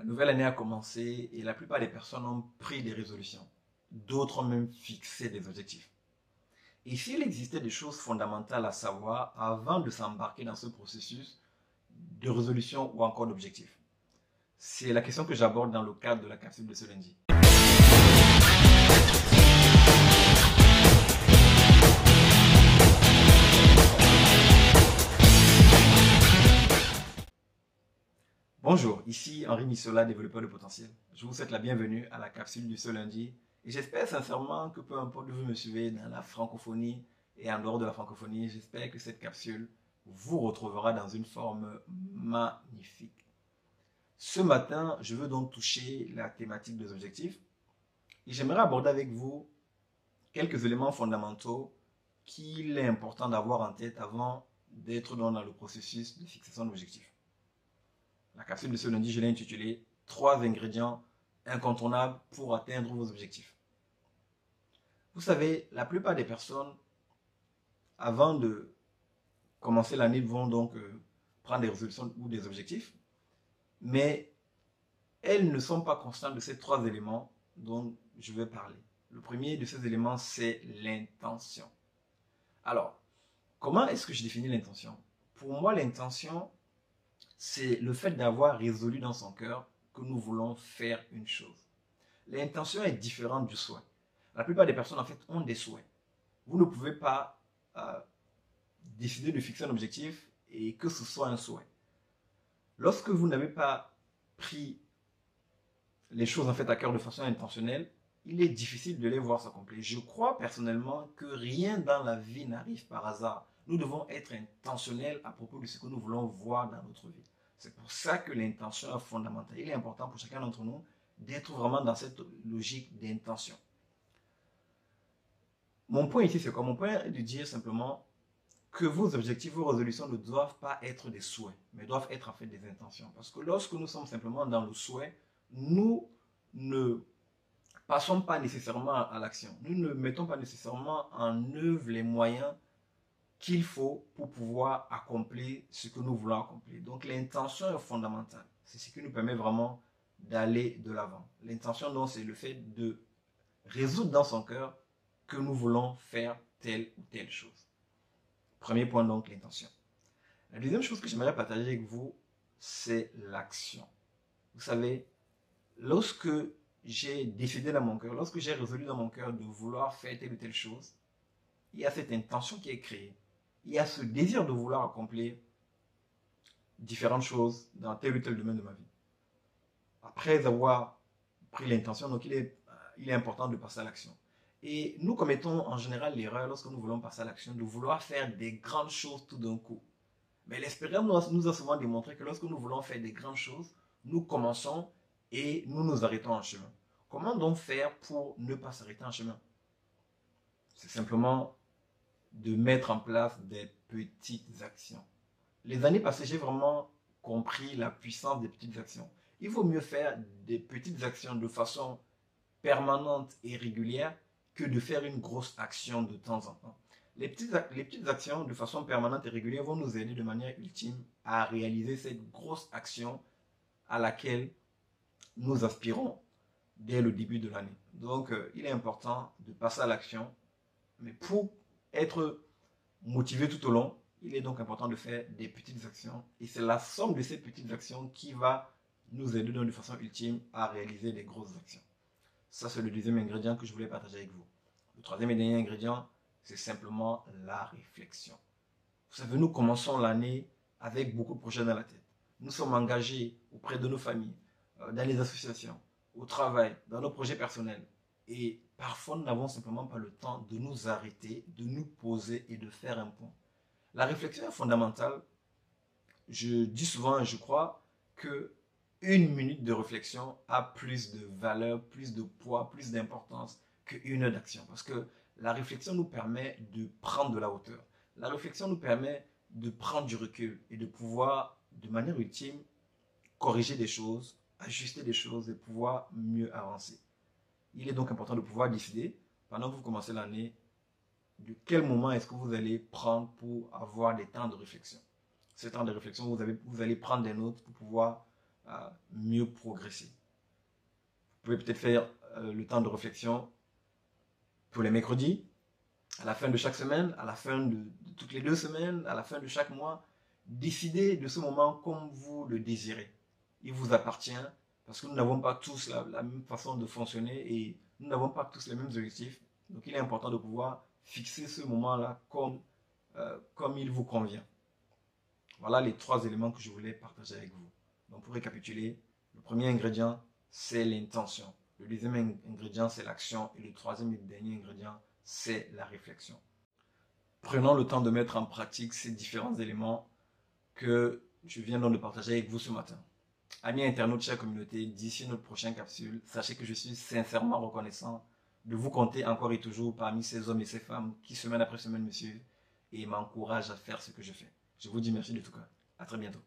La nouvelle année a commencé et la plupart des personnes ont pris des résolutions. D'autres ont même fixé des objectifs. Et s'il existait des choses fondamentales à savoir avant de s'embarquer dans ce processus de résolution ou encore d'objectif? C'est la question que j'aborde dans le cadre de la capsule de ce lundi. Bonjour, ici Henri Missola, développeur de potentiel. Je vous souhaite la bienvenue à la capsule du ce lundi et j'espère sincèrement que peu importe où vous me suivez dans la francophonie et en dehors de la francophonie, j'espère que cette capsule vous retrouvera dans une forme magnifique. Ce matin, je veux donc toucher la thématique des objectifs et j'aimerais aborder avec vous quelques éléments fondamentaux qu'il est important d'avoir en tête avant d'être dans le processus de fixation d'objectifs. La capsule de ce lundi, je l'ai intitulée Trois ingrédients incontournables pour atteindre vos objectifs. Vous savez, la plupart des personnes, avant de commencer l'année, vont donc euh, prendre des résolutions ou des objectifs, mais elles ne sont pas constantes de ces trois éléments dont je vais parler. Le premier de ces éléments, c'est l'intention. Alors, comment est-ce que je définis l'intention? Pour moi, l'intention, c'est le fait d'avoir résolu dans son cœur que nous voulons faire une chose. L'intention est différente du souhait. La plupart des personnes, en fait, ont des souhaits. Vous ne pouvez pas euh, décider de fixer un objectif et que ce soit un souhait. Lorsque vous n'avez pas pris les choses en fait à cœur de façon intentionnelle, il est difficile de les voir s'accomplir. Je crois personnellement que rien dans la vie n'arrive par hasard. Nous devons être intentionnels à propos de ce que nous voulons voir dans notre vie. C'est pour ça que l'intention est fondamentale. Il est important pour chacun d'entre nous d'être vraiment dans cette logique d'intention. Mon point ici, c'est quoi? Mon point est de dire simplement que vos objectifs, vos résolutions ne doivent pas être des souhaits, mais doivent être en fait des intentions. Parce que lorsque nous sommes simplement dans le souhait, nous ne passons pas nécessairement à l'action. Nous ne mettons pas nécessairement en œuvre les moyens qu'il faut pour pouvoir accomplir ce que nous voulons accomplir. Donc l'intention est fondamentale. C'est ce qui nous permet vraiment d'aller de l'avant. L'intention, donc, c'est le fait de résoudre dans son cœur que nous voulons faire telle ou telle chose. Premier point, donc, l'intention. La deuxième chose que j'aimerais partager avec vous, c'est l'action. Vous savez, lorsque j'ai décidé dans mon cœur, lorsque j'ai résolu dans mon cœur de vouloir faire telle ou telle chose, il y a cette intention qui est créée il y a ce désir de vouloir accomplir différentes choses dans tel ou tel domaine de ma vie. Après avoir pris l'intention, donc il est, important de passer à l'action. Et nous commettons en général l'erreur lorsque nous voulons passer à l'action de vouloir faire des grandes choses tout d'un coup. Mais l'expérience nous a souvent démontré que lorsque nous voulons faire des grandes choses, nous commençons et nous nous arrêtons en chemin. Comment donc faire pour ne pas s'arrêter en chemin? C'est simplement de mettre en place des petites actions. Les années passées, j'ai vraiment compris la puissance des petites actions. Il vaut mieux faire des petites actions de façon permanente et régulière que de faire une grosse action de temps en temps. Les petites, les petites actions de façon permanente et régulière vont nous aider de manière ultime à réaliser cette grosse action à laquelle nous aspirons dès le début de l'année. Donc, euh, il est important de passer à l'action. Mais pour être motivé tout au long, il est donc important de faire des petites actions. Et c'est la somme de ces petites actions qui va nous aider de façon ultime à réaliser des grosses actions. Ça, c'est le deuxième ingrédient que je voulais partager avec vous. Le troisième et dernier ingrédient, c'est simplement la réflexion. Vous savez, nous commençons l'année avec beaucoup de projets dans la tête. Nous sommes engagés auprès de nos familles, dans les associations, au travail, dans nos projets personnels. Et parfois, nous n'avons simplement pas le temps de nous arrêter, de nous poser et de faire un point. La réflexion est fondamentale. Je dis souvent je crois que une minute de réflexion a plus de valeur, plus de poids, plus d'importance qu'une heure d'action. Parce que la réflexion nous permet de prendre de la hauteur. La réflexion nous permet de prendre du recul et de pouvoir, de manière ultime, corriger des choses, ajuster des choses et pouvoir mieux avancer. Il est donc important de pouvoir décider, pendant que vous commencez l'année, de quel moment est-ce que vous allez prendre pour avoir des temps de réflexion. Ce temps de réflexion, vous, vous allez prendre des notes pour pouvoir à mieux progresser. Vous pouvez peut-être faire euh, le temps de réflexion tous les mercredis, à la fin de chaque semaine, à la fin de, toutes les deux semaines, à la fin de chaque mois. Décidez de ce moment comme vous le désirez. Il vous appartient parce que nous n'avons pas tous la, même façon de fonctionner et nous n'avons pas tous les mêmes objectifs. Donc il est important de pouvoir fixer ce moment-là comme, euh, comme il vous convient. Voilà les trois éléments que je voulais partager avec vous. Donc pour récapituler, le premier ingrédient, c'est l'intention. Le deuxième ingrédient, c'est l'action. Et le troisième et dernier ingrédient, c'est la réflexion. Prenons le temps de mettre en pratique ces différents éléments que je viens donc de partager avec vous ce matin. Amis internautes, chers communauté, d'ici notre prochaine capsule, sachez que je suis sincèrement reconnaissant de vous compter encore et toujours parmi ces hommes et ces femmes qui, semaine après semaine, me suivent et m'encouragent à faire ce que je fais. Je vous dis merci de tout cœur. À très bientôt.